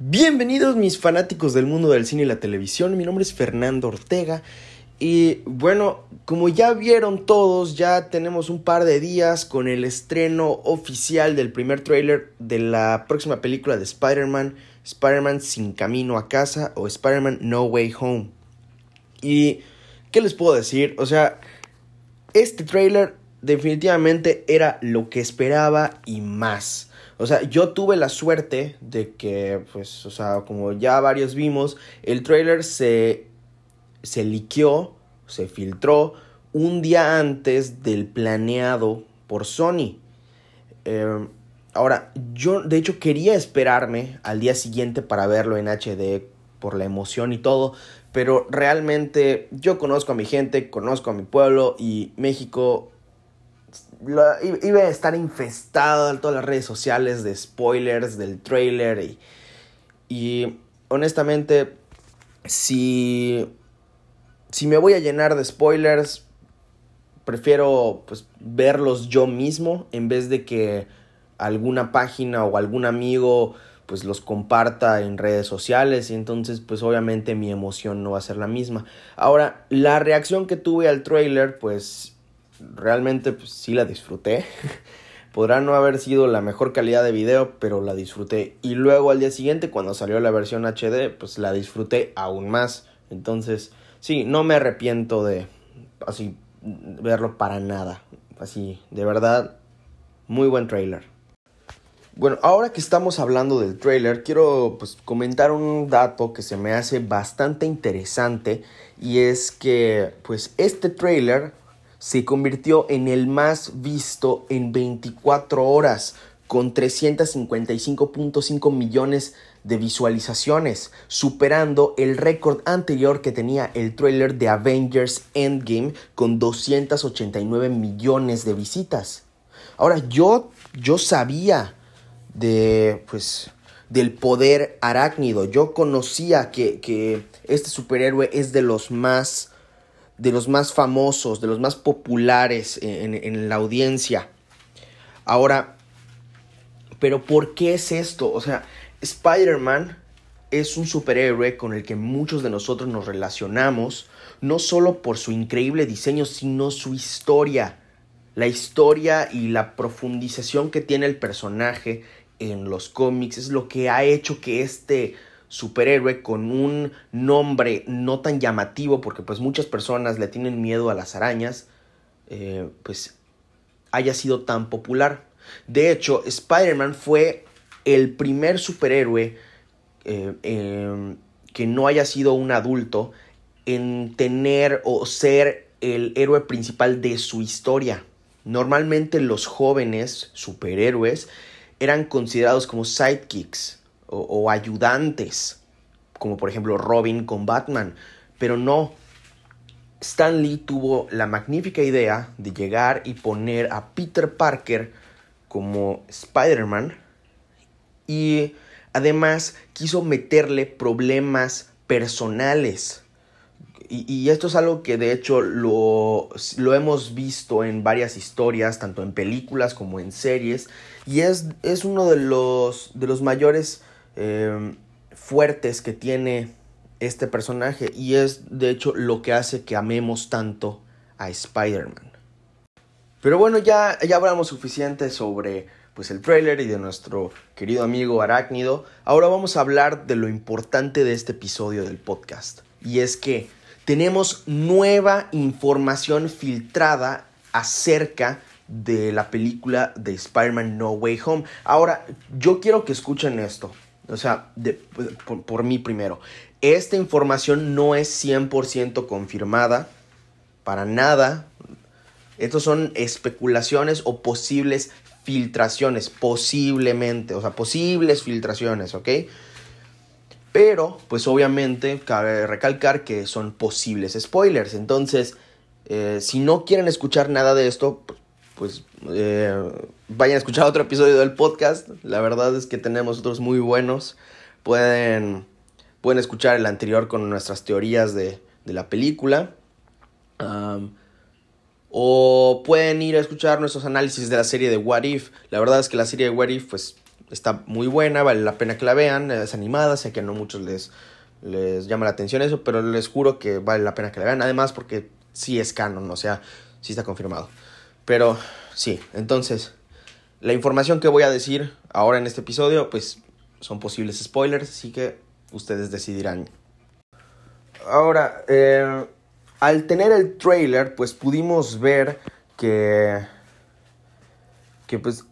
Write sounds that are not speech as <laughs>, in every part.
Bienvenidos mis fanáticos del mundo del cine y la televisión, mi nombre es Fernando Ortega y bueno, como ya vieron todos, ya tenemos un par de días con el estreno oficial del primer tráiler de la próxima película de Spider-Man, Spider-Man sin camino a casa o Spider-Man No Way Home. Y, ¿qué les puedo decir? O sea, este tráiler definitivamente era lo que esperaba y más. O sea, yo tuve la suerte de que, pues, o sea, como ya varios vimos, el trailer se, se liqueó, se filtró un día antes del planeado por Sony. Em, ahora, yo de hecho quería esperarme al día siguiente para verlo en HD por la emoción y todo, pero realmente yo conozco a mi gente, conozco a mi pueblo y México iba a estar infestado en todas las redes sociales de spoilers del trailer y, y honestamente si si me voy a llenar de spoilers prefiero pues verlos yo mismo en vez de que alguna página o algún amigo pues los comparta en redes sociales y entonces pues obviamente mi emoción no va a ser la misma. Ahora, la reacción que tuve al trailer pues realmente pues, sí la disfruté. <laughs> Podrá no haber sido la mejor calidad de video, pero la disfruté. Y luego al día siguiente, cuando salió la versión HD, pues la disfruté aún más. Entonces, sí, no me arrepiento de así verlo para nada. Así, de verdad, muy buen trailer. Bueno, ahora que estamos hablando del trailer, quiero pues, comentar un dato que se me hace bastante interesante y es que pues este trailer se convirtió en el más visto en 24 horas, con 355.5 millones de visualizaciones, superando el récord anterior que tenía el trailer de Avengers Endgame con 289 millones de visitas. Ahora, yo, yo sabía de, pues, del poder arácnido. Yo conocía que, que este superhéroe es de los más de los más famosos, de los más populares en, la audiencia. Ahora, pero ¿por qué es esto? O sea, Spider-Man es un superhéroe con el que muchos de nosotros nos relacionamos, no solo por su increíble diseño, sino su historia. La historia y la profundización que tiene el personaje en los cómics es lo que ha hecho que este superhéroe con un nombre no tan llamativo, porque pues muchas personas le tienen miedo a las arañas, eh, pues haya sido tan popular. De hecho, Spider-Man fue el primer superhéroe eh, em, que no haya sido un adulto en tener o ser el héroe principal de su historia. Normalmente los jóvenes superhéroes eran considerados como sidekicks o, ayudantes, como por ejemplo Robin con Batman, pero no. Stan Lee tuvo la magnífica idea de llegar y poner a Peter Parker como Spider-Man y además quiso meterle problemas personales. Y, esto es algo que de hecho lo, lo, hemos visto en varias historias, tanto en películas como en series, y es, es uno de los, de los mayores Em, fuertes que tiene este personaje y es de hecho lo que hace que amemos tanto a Spider-Man. Pero bueno, ya, ya hablamos suficiente sobre pues el trailer y de nuestro querido amigo Arácnido. Ahora vamos a hablar de lo importante de este episodio del podcast. Y es que tenemos nueva información filtrada acerca de la película de Spider-Man No Way Home. Ahora, yo quiero que escuchen esto. O sea, por, mí primero. Esta información no es 100% confirmada. Para nada. Estos son especulaciones o posibles filtraciones. Posiblemente. O sea, posibles filtraciones, ¿ok? Pero, pues obviamente, cabe recalcar que son posibles spoilers. Entonces, eh, si no quieren escuchar nada de esto, pues eh, vayan a escuchar otro episodio del podcast. La verdad es que tenemos otros muy buenos. Pueden, pueden escuchar el anterior con nuestras teorías de, la película. o pueden ir a escuchar nuestros análisis de la serie de What If. La verdad es que la serie de What If pues, está muy buena, vale la pena que la vean, es animada, sé que no muchos les, les llama la atención eso, pero les juro que vale la pena que la vean, además porque sí es canon, o sea, sí está confirmado. Pero sí, entonces, la información que voy a decir ahora en este episodio, pues son posibles spoilers, así que ustedes decidirán. Ahora, eh, al tener el trailer, pues pudimos ver que, que pues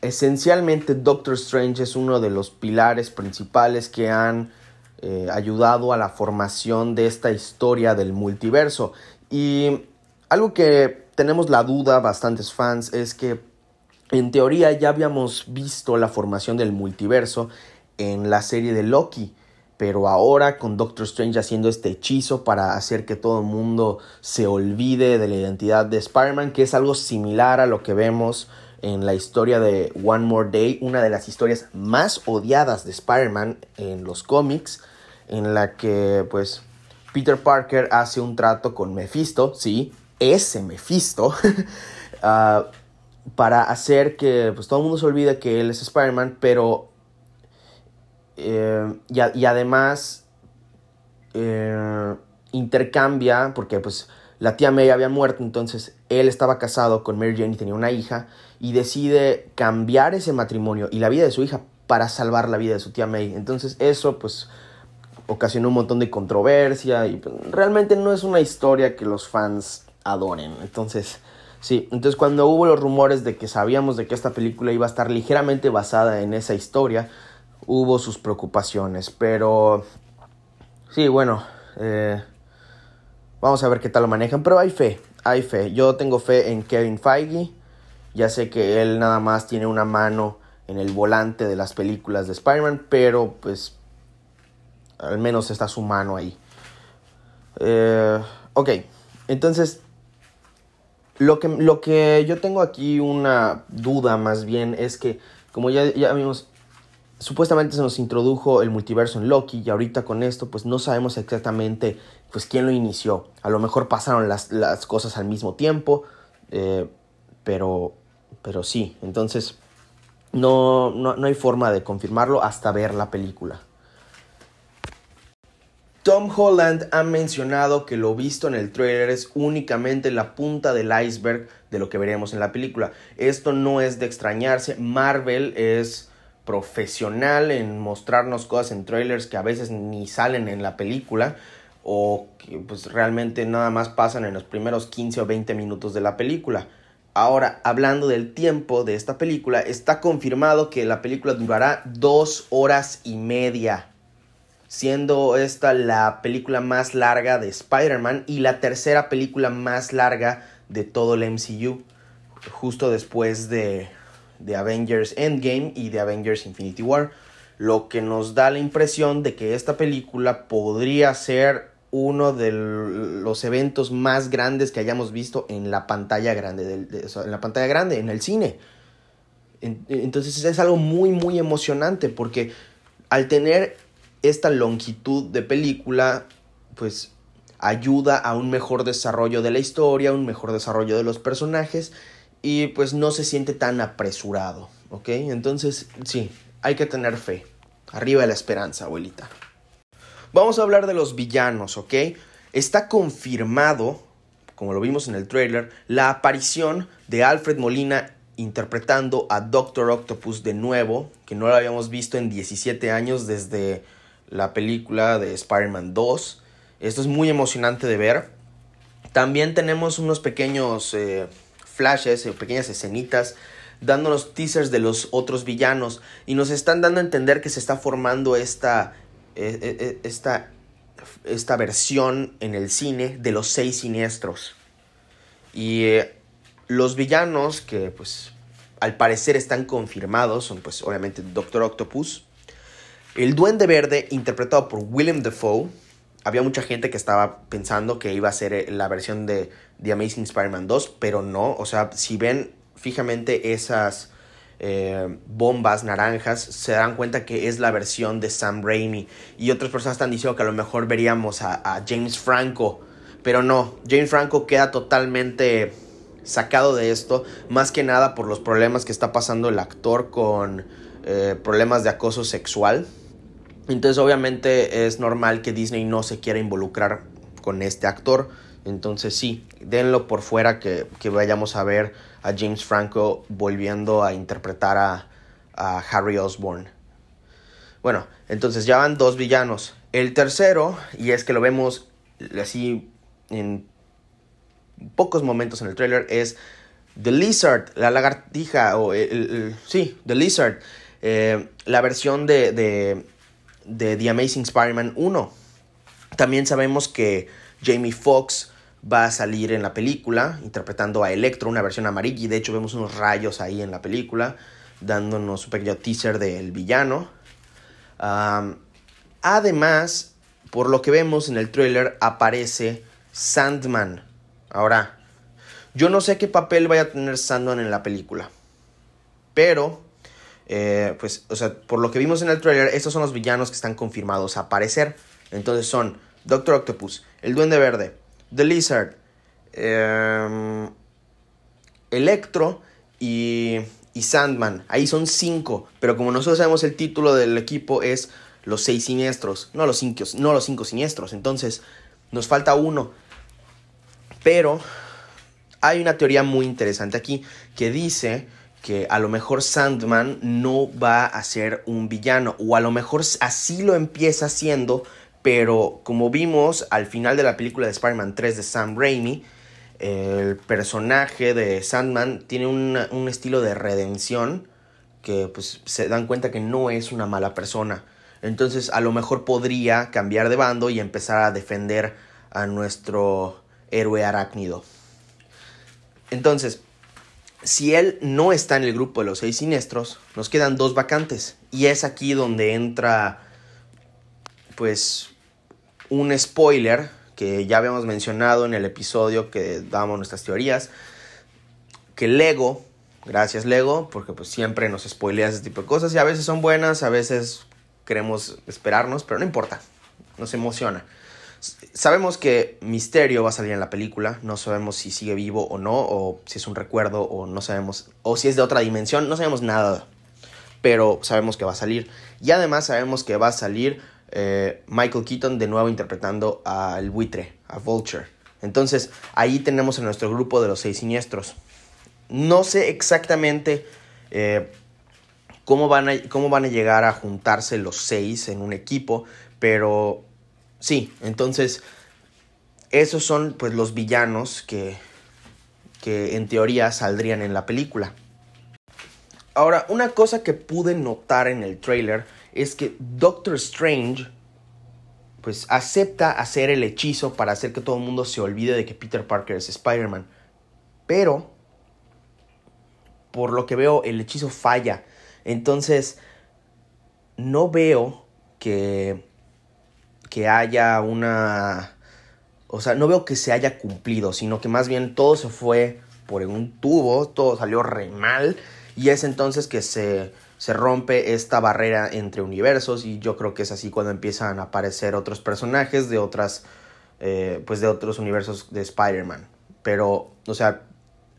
esencialmente Doctor Strange es uno de los pilares principales que han eh, ayudado a la formación de esta historia del multiverso. Y algo que tenemos la duda bastantes fans es que en teoría ya habíamos visto la formación del multiverso en la serie de Loki. Pero ahora con Doctor Strange haciendo este hechizo para hacer que todo el mundo se olvide de la identidad de Spider-Man, que es algo similar a lo que vemos en la historia de One More Day, una de las historias más odiadas de Spider-Man en los cómics, en la que pues Peter Parker hace un trato con Mephisto, sí, ese Mephisto, uh, <laughs> para hacer que pues, todo el mundo se olvide que él es Spider-Man, pero... Eh, y, además eh, intercambia, porque pues la tía May había muerto, entonces él estaba casado con Mary Jane y tenía una hija, y decide cambiar ese matrimonio y la vida de su hija para salvar la vida de su tía May. Entonces eso pues ocasionó un montón de controversia y pues, realmente no es una historia que los fans adoren. Entonces, sí, entonces cuando hubo los rumores de que sabíamos de que esta película iba a estar ligeramente basada en esa historia, hubo sus preocupaciones, pero sí, bueno, eh, vamos a ver qué tal lo manejan, pero hay fe, hay fe. Yo tengo fe en Kevin Feige, ya sé que él nada más tiene una mano en el volante de las películas de Spider-Man, pero pues al menos está su mano ahí. Eh, ok, entonces lo que, lo que yo tengo aquí una duda más bien es que, como ya, ya vimos, supuestamente se nos introdujo el multiverso en Loki y ahorita con esto pues no sabemos exactamente pues quién lo inició. A lo mejor pasaron las, cosas al mismo tiempo, eh, pero, pero sí, entonces no, no hay forma de confirmarlo hasta ver la película. Tom Holland ha mencionado que lo visto en el trailer es únicamente la punta del iceberg de lo que veremos en la película. Esto no es de extrañarse, Marvel es profesional en mostrarnos cosas en trailers que a veces ni salen en la película o que pues realmente nada más pasan en los primeros 15 o 20 minutos de la película. Ahora, hablando del tiempo de esta película, está confirmado que la película durará dos horas y media siendo esta la película más larga de Spider-Man y la tercera película más larga de todo el MCU, justo después de, de Avengers Endgame y de Avengers Infinity War, lo que nos da la impresión de que esta película podría ser uno de los eventos más grandes que hayamos visto en la pantalla grande, en la pantalla grande, en el cine. Entonces es algo muy, muy emocionante porque al tener esta longitud de película pues ayuda a un mejor desarrollo de la historia, un mejor desarrollo de los personajes y pues no se siente tan apresurado, ¿ok? Entonces sí, hay que tener fe. Arriba de la esperanza, abuelita. Vamos a hablar de los villanos, ¿ok? Está confirmado, como lo vimos en el trailer, la aparición de Alfred Molina interpretando a Doctor Octopus de nuevo, que no lo habíamos visto en 17 años desde la película de Spider-Man 2. Esto es muy emocionante de ver. También tenemos unos pequeños eh, flashes, eh, pequeñas escenitas, dándonos teasers de los otros villanos y nos están dando a entender que se está formando esta, eh, esta, esta versión en el cine de los seis siniestros. Y los villanos que pues al parecer están confirmados son pues obviamente Doctor Octopus, el Duende Verde, interpretado por Willem Dafoe, había mucha gente que estaba pensando que iba a ser eh, la versión de The Amazing Spider-Man 2, pero no. O sea, si ven fijamente esas eh, bombas naranjas, se dan cuenta que es la versión de Sam Raimi. Y otras personas están diciendo que a lo mejor veríamos a, James Franco, pero no. James Franco queda totalmente sacado de esto, más que nada por los problemas que está pasando el actor con eh, problemas de acoso sexual. Entonces obviamente es normal que Disney no se quiera involucrar con este actor. Entonces sí, denlo por fuera que, vayamos a ver a James Franco volviendo a interpretar a, a Harry Osborn. Bueno, entonces ya van dos villanos. El tercero, y es que lo vemos así en pocos momentos en el trailer, es The Lizard, la lagartija, o el, sí, The Lizard, eh, la versión de, de, de The Amazing Spider-Man 1. También sabemos que Jamie Foxx va a salir en la película interpretando a Electro, una versión amarilla, y de hecho vemos unos rayos ahí en la película, dándonos un pequeño teaser del villano. además, por lo que vemos en el trailer, aparece Sandman. Ahora, yo no sé qué papel vaya a tener Sandman en la película. Pero, eh, pues, o sea, por lo que vimos en el trailer, estos son los villanos que están confirmados a aparecer. Entonces son Doctor Octopus, el Duende Verde, The Lizard, em, Electro y, y Sandman. Ahí son cinco. Pero como nosotros sabemos el título del equipo es Los Seis Siniestros. No los cinco, no los cinco siniestros. Entonces, nos falta uno. Pero hay una teoría muy interesante aquí que dice que a lo mejor Sandman no va a ser un villano o a lo mejor así lo empieza siendo, pero como vimos al final de la película de Spider-Man 3 de Sam Raimi, el personaje de Sandman tiene un estilo de redención que pues se dan cuenta que no es una mala persona. Entonces a lo mejor podría cambiar de bando y empezar a defender a nuestro héroe arácnido. Entonces, si él no está en el grupo de los seis siniestros, nos quedan dos vacantes. Y es aquí donde entra, pues, un spoiler que ya habíamos mencionado en el episodio que damos nuestras teorías. Que Lego, gracias Lego, porque pues siempre nos spoileas ese tipo de cosas y a veces son buenas, a veces queremos esperarnos, pero no importa, nos emociona. Sabemos que Misterio va a salir en la película, no sabemos si sigue vivo o no, o si es un recuerdo, o no sabemos, o si es de otra dimensión, no sabemos nada, pero sabemos que va a salir. Y además sabemos que va a salir eh, Michael Keaton de nuevo interpretando al buitre, a Vulture. Entonces ahí tenemos a nuestro grupo de los seis siniestros. No sé exactamente eh, cómo, van a, cómo van a llegar a juntarse los seis en un equipo, pero Sí, entonces esos son pues los villanos que, que en teoría saldrían en la película. Ahora, una cosa que pude notar en el trailer es que Doctor Strange pues acepta hacer el hechizo para hacer que todo el mundo se olvide de que Peter Parker es Spider-Man. Pero, por lo que veo, el hechizo falla. Entonces, no veo que que haya una... O sea, no veo que se haya cumplido, sino que más bien todo se fue por un tubo, todo salió re mal y es entonces que se, se rompe esta barrera entre universos y yo creo que es así cuando empiezan a aparecer otros personajes de otras, eh, pues de otros universos de Spider-Man. Pero, o sea,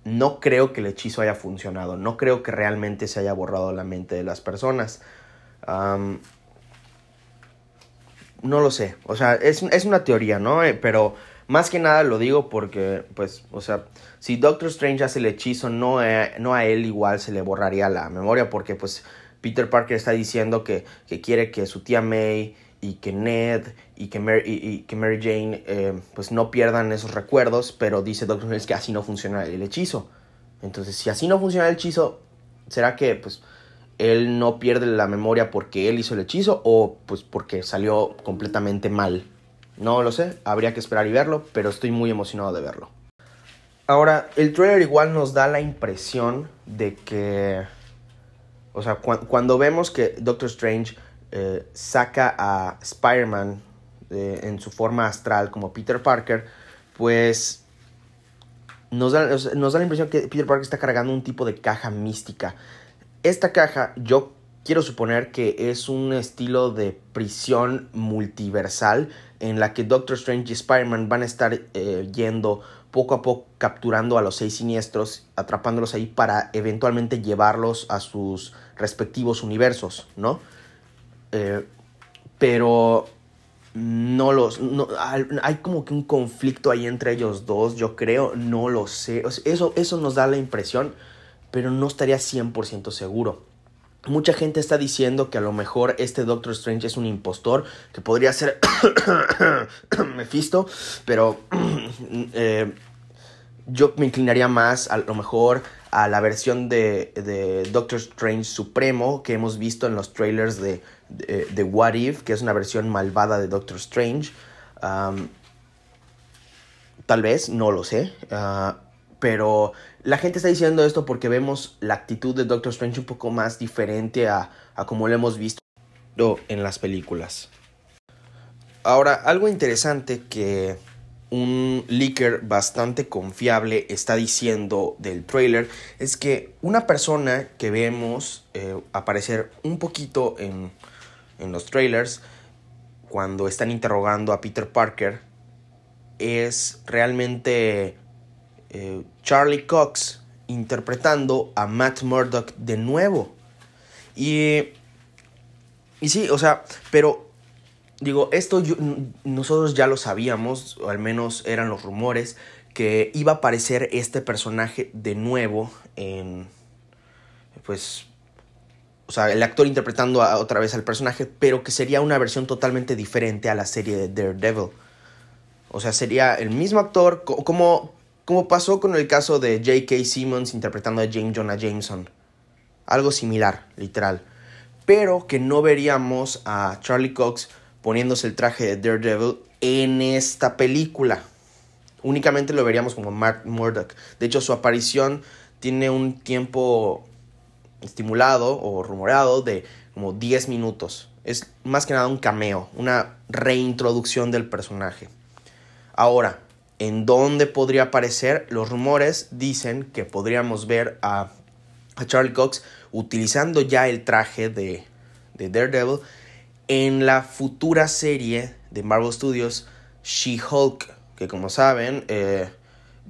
no creo que el hechizo haya funcionado, no creo que realmente se haya borrado la mente de las personas. No lo sé, o sea, es, una teoría, ¿no? Eh, pero más que nada lo digo porque, pues, o sea, si Doctor Strange hace el hechizo, no, eh, no a él igual se le borraría la memoria porque, pues, Peter Parker está diciendo que, que quiere que su tía May y que Ned y que Mary, y, que Mary Jane, eh, pues, no pierdan esos recuerdos, pero dice Doctor Strange que así no funciona el hechizo. Entonces, si así no funciona el hechizo, ¿será que, pues, él no pierde la memoria porque él hizo el hechizo o pues porque salió completamente mal. No lo sé, habría que esperar y verlo, pero estoy muy emocionado de verlo. Ahora, el trailer igual nos da la impresión de que, o sea, cuando vemos que Doctor Strange eh, saca a Spider-Man eh, en su forma astral como Peter Parker, pues nos da, nos da la impresión que Peter Parker está cargando un tipo de caja mística esta caja yo quiero suponer que es un estilo de prisión multiversal en la que Doctor Strange y Spider-Man van a estar eh, yendo poco a poco capturando a los seis siniestros, atrapándolos ahí para eventualmente llevarlos a sus respectivos universos, ¿no? Eh, pero no los... hay como que un conflicto ahí entre ellos dos, yo creo, no lo sé. eso, eso nos da la impresión, pero no estaría 100% seguro. Mucha gente está diciendo que a lo mejor este Doctor Strange es un impostor, que podría ser <coughs> Mephisto, pero <coughs> eh, yo me inclinaría más a lo mejor a la versión de, Doctor Strange Supremo que hemos visto en los trailers de, de, What If, que es una versión malvada de Doctor Strange. tal vez, no lo sé. Ah, pero la gente está diciendo esto porque vemos la actitud de Doctor Strange un poco más diferente a, como lo hemos visto en las películas. Ahora, algo interesante que un leaker bastante confiable está diciendo del trailer es que una persona que vemos eh, aparecer un poquito en, en los trailers cuando están interrogando a Peter Parker es realmente eh, Charlie Cox interpretando a Matt Murdock de nuevo. Y, y sí, o sea, pero digo, esto nosotros ya lo sabíamos, o al menos eran los rumores, que iba a aparecer este personaje de nuevo en, pues, o sea, el actor interpretando otra vez al personaje, pero que sería una versión totalmente diferente a la serie de Daredevil. O sea, sería el mismo actor, como, como pasó con el caso de J.K. Simmons interpretando a James Jonah Jameson. Algo similar, literal. Pero que no veríamos a Charlie Cox poniéndose el traje de Daredevil en esta película. Únicamente lo veríamos como Mark Murdock. De hecho, su aparición tiene un tiempo estimulado o rumorado de como 10 minutos. Es más que nada un cameo, una reintroducción del personaje. Ahora, en dónde podría aparecer. Los rumores dicen que podríamos ver a, Charlie Cox utilizando ya el traje de, Daredevil en la futura serie de Marvel Studios She-Hulk, que como saben, eh,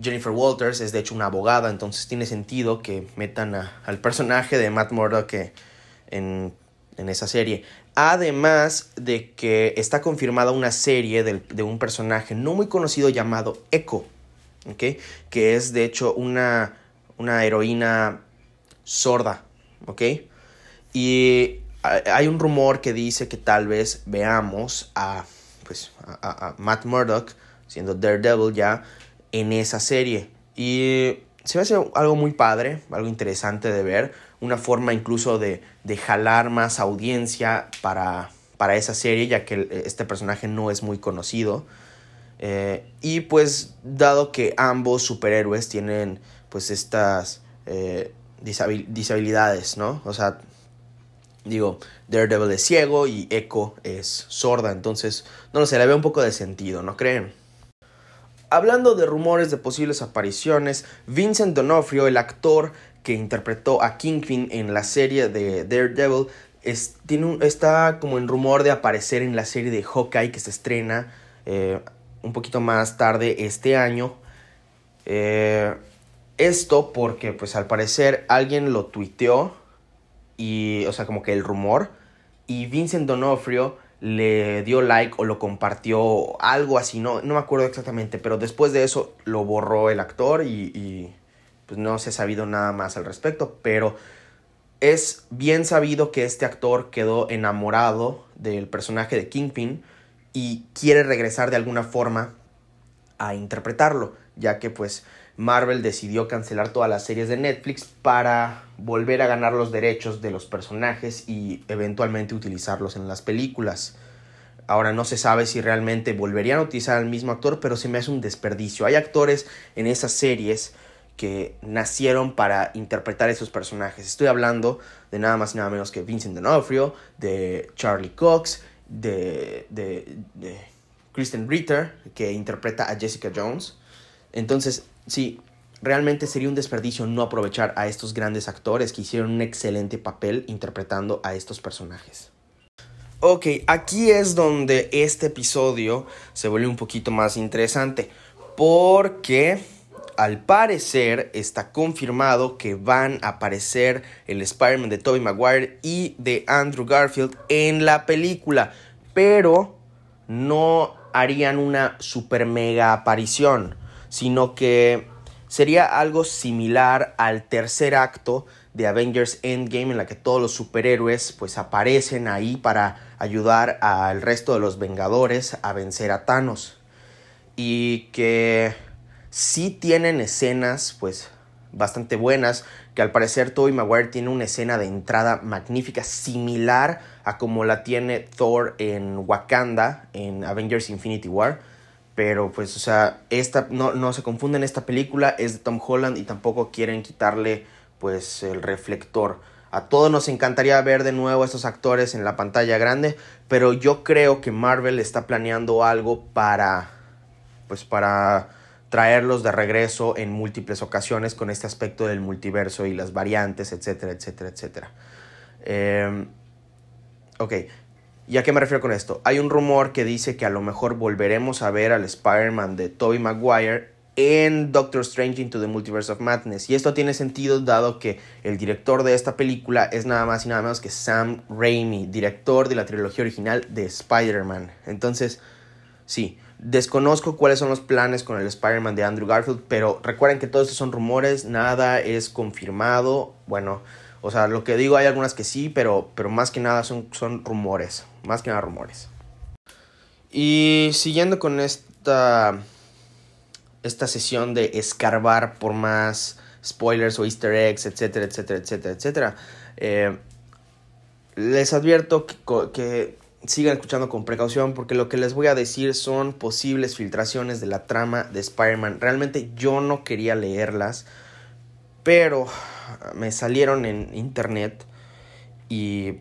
Jennifer Walters es de hecho una abogada, entonces tiene sentido que metan al personaje de Matt Murdock en, en esa serie. Además de que está confirmada una serie de, un personaje no muy conocido llamado Echo, que es de hecho una, una heroína sorda. Y hay un rumor que dice que tal vez veamos a, pues, a, Matt Murdock, siendo Daredevil ya, en esa serie. Y se me hace algo muy padre, algo interesante de ver una forma incluso de, de jalar más audiencia para, para, esa serie, ya que este personaje no es muy conocido. Eh, y pues dado que ambos superhéroes tienen pues estas eh, disabilidades, ¿no? O sea, digo, Daredevil es ciego y Echo es sorda, entonces, no lo sé, le veo un poco de sentido, ¿no creen? Hablando de rumores de posibles apariciones, Vincent D'Onofrio, el actor que interpretó a Kingpin en la serie de Daredevil, es, tiene está como en rumor de aparecer en la serie de Hawkeye que se estrena eh, un poquito más tarde este año. Eh, esto porque pues al parecer alguien lo tuiteó y, o sea, como que el rumor, y Vincent Donofrio le dio like o lo compartió, algo así, no, no me acuerdo exactamente, pero después de eso lo borró el actor y pues no se ha sabido nada más al respecto, pero es bien sabido que este actor quedó enamorado del personaje de Kingpin y quiere regresar de alguna forma a interpretarlo, ya que pues Marvel decidió cancelar todas las series de Netflix para volver a ganar los derechos de los personajes y eventualmente utilizarlos en las películas. Ahora no se sabe si realmente volverían a utilizar al mismo actor, pero se me hace un desperdicio. Hay actores en esas series que nacieron para interpretar esos personajes. Estoy hablando de nada más y nada menos que Vincent D'Onofrio, de Charlie Cox, de, de, de Kristen Ritter, que interpreta a Jessica Jones. Entonces, sí, realmente sería un desperdicio no aprovechar a estos grandes actores que hicieron un excelente papel interpretando a estos personajes. Ok, aquí es donde este episodio se vuelve un poquito más interesante. Porque al parecer está confirmado que van a aparecer el Spider-Man de Tobey Maguire y de Andrew Garfield en la película, pero no harían una super mega aparición, sino que sería algo similar al tercer acto de Avengers Endgame en la que todos los superhéroes pues aparecen ahí para ayudar al resto de los Vengadores a vencer a Thanos. Y que sí tienen escenas pues bastante buenas que al parecer Tobey Maguire tiene una escena de entrada magnífica similar a como la tiene Thor en Wakanda en Avengers Infinity War pero pues o sea esta no, no se confunden esta película es de Tom Holland y tampoco quieren quitarle pues el reflector a todos nos encantaría ver de nuevo a estos actores en la pantalla grande pero yo creo que Marvel está planeando algo para pues para traerlos de regreso en múltiples ocasiones con este aspecto del multiverso y las variantes, etcétera, etcétera, etcétera. Eh, ok, ¿y a qué me refiero con esto? Hay un rumor que dice que a lo mejor volveremos a ver al Spider-Man de Tobey Maguire en Doctor Strange Into the Multiverse of Madness. Y esto tiene sentido dado que el director de esta película es nada más y nada menos que Sam Raimi, director de la trilogía original de Spider-Man. Entonces, sí, Desconozco cuáles son los planes con el Spider-Man de Andrew Garfield, pero recuerden que todos estos son rumores, nada es confirmado. Bueno, o sea, lo que digo hay algunas que sí, pero, pero más que nada son, son rumores, más que nada rumores. Y siguiendo con esta, esta sesión de escarbar por más spoilers o easter eggs, etcétera, etcétera, etcétera, etcétera, eh, les advierto que, que sigan escuchando con precaución porque lo que les voy a decir son posibles filtraciones de la trama de Spider-Man. Realmente yo no quería leerlas, pero me salieron en internet y,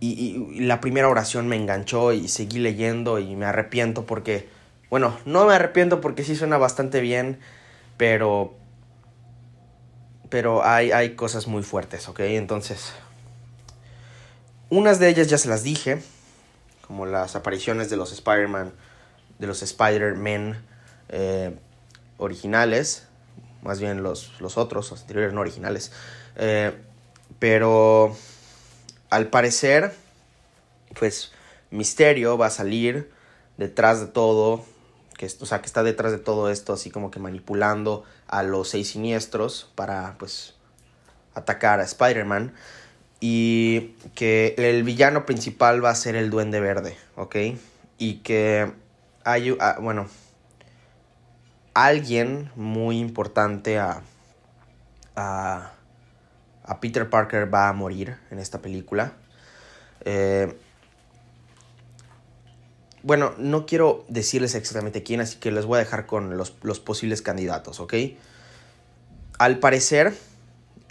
y, la primera oración me enganchó y seguí leyendo y me arrepiento porque, bueno, no me arrepiento porque sí suena bastante bien, pero... Pero hay, hay cosas muy fuertes, ¿ok? Entonces, unas de ellas ya se las dije, como las apariciones de los Spider-Man, de los Spider-Man eh, originales, más bien los, los, otros, los anteriores no originales. Eh, pero al parecer, pues Misterio va a salir detrás de todo, que, o sea, que está detrás de todo esto, así como que manipulando a los seis siniestros para, pues, atacar a Spider-Man y que el villano principal va a ser el Duende Verde, ¿ok? Y que hay, ah, bueno, alguien muy importante a, a, Peter Parker va a morir en esta película. Eh, bueno, no quiero decirles exactamente quién, así que les voy a dejar con los, posibles candidatos, ¿ok? Al parecer,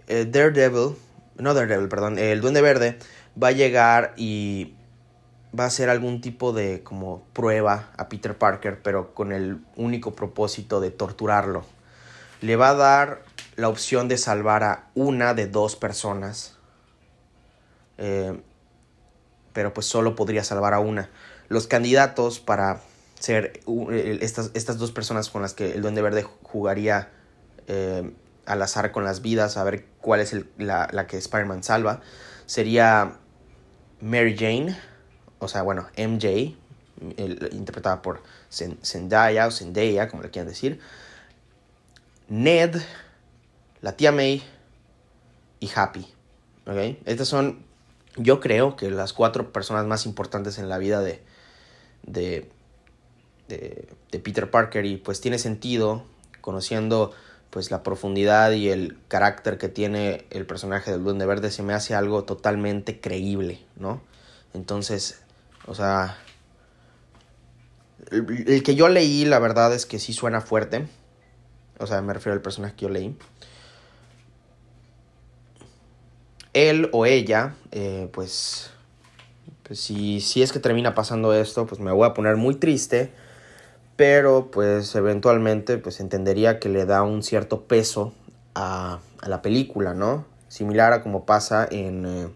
eh, Daredevil no Daredevil, perdón, el Duende Verde va a llegar y va a hacer algún tipo de como prueba a Peter Parker, pero con el único propósito de torturarlo. Le va a dar la opción de salvar a una de dos personas, eh, pero pues solo podría salvar a una. Los candidatos para ser eh, estas, estas dos personas con las que el Duende Verde jugaría eh, al azar con las vidas, a ver cuál es la, que Spider-Man salva, sería Mary Jane, o sea, bueno, MJ, interpretada por Zendaya o Zendaya, como le quieran decir, Ned, la tía May y Happy. ¿okay? Estas son, yo creo que las cuatro personas más importantes en la vida de, de, de Peter Parker y pues tiene sentido conociendo pues la profundidad y el carácter que tiene el personaje del Duende Verde se me hace algo totalmente creíble, ¿no? Entonces, o sea, el, que yo leí, la verdad es que sí suena fuerte. O sea, me refiero al personaje que yo leí. Él o ella, eh, pues, pues si, si es que termina pasando esto, pues me voy a poner muy triste pero pues eventualmente pues entendería que le da un cierto peso a, la película, ¿no? Similar a como pasa en, eh,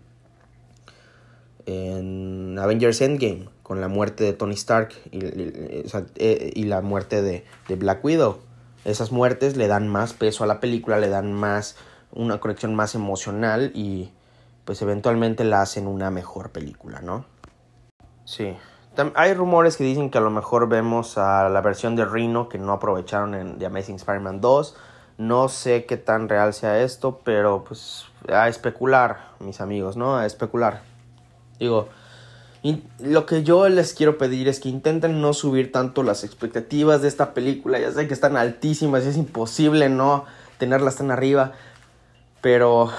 en Avengers Endgame, con la muerte de Tony Stark y, eh, la muerte de, Black Widow. esas muertes le dan más peso a la película, le dan más una conexión más emocional y pues eventualmente la hacen una mejor película, ¿no? Sí. Hay rumores que dicen que a lo mejor vemos a la versión de Rhino que no aprovecharon en The Amazing Spider-Man 2. No sé qué tan real sea esto, pero pues a especular, mis amigos, ¿no? A especular. Digo, lo que yo les quiero pedir es que intenten no subir tanto las expectativas de esta película. Ya sé que están altísimas y es imposible no tenerlas tan arriba. Pero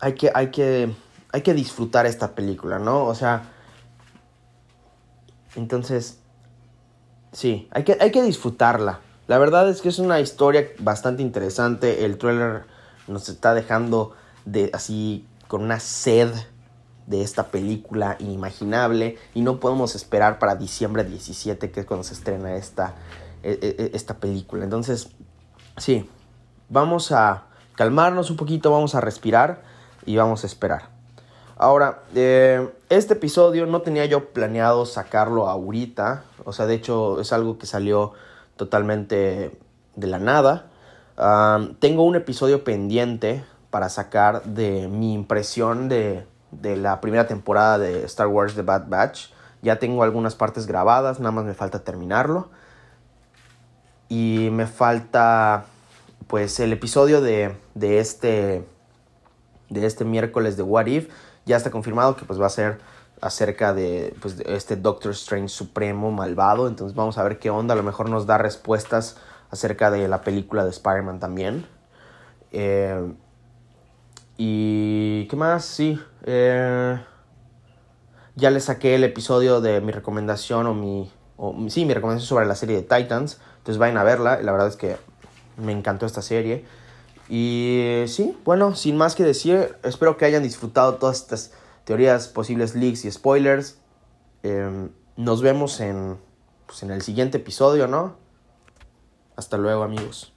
hay que, hay que, hay que disfrutar esta película, ¿no? O sea, entonces, sí, hay que, hay que disfrutarla. La verdad es que es una historia bastante interesante. El trailer nos está dejando de así con una sed de esta película inimaginable y no podemos esperar para diciembre 17 que es cuando se estrena esta, e, e, e, esta película. Entonces, sí, vamos a calmarnos un poquito, vamos a respirar y vamos a esperar. Ahora, eh, este episodio no tenía yo planeado sacarlo ahorita, o sea, de hecho es algo que salió totalmente de la nada. tengo un episodio pendiente para sacar de mi impresión de, de la primera temporada de Star Wars The Bad Batch. Ya tengo algunas partes grabadas, nada más me falta terminarlo. Y me falta pues el episodio de, de este de este miércoles de What If ya está confirmado que pues va a ser acerca de, pues, este Doctor Strange supremo malvado. Entonces vamos a ver qué onda. A lo mejor nos da respuestas acerca de la película de Spider-Man también. Eh, y qué más, sí. Eh, ya le saqué el episodio de mi recomendación o mi... Sí, mi recomendación sobre la serie de Titans. Entonces vayan a verla. La verdad es que me encantó esta serie. Y sí, bueno, sin más que decir, espero que hayan disfrutado todas estas teorías, posibles leaks y spoilers. Em, nos vemos en, pues, en el siguiente episodio, ¿no? Hasta luego amigos.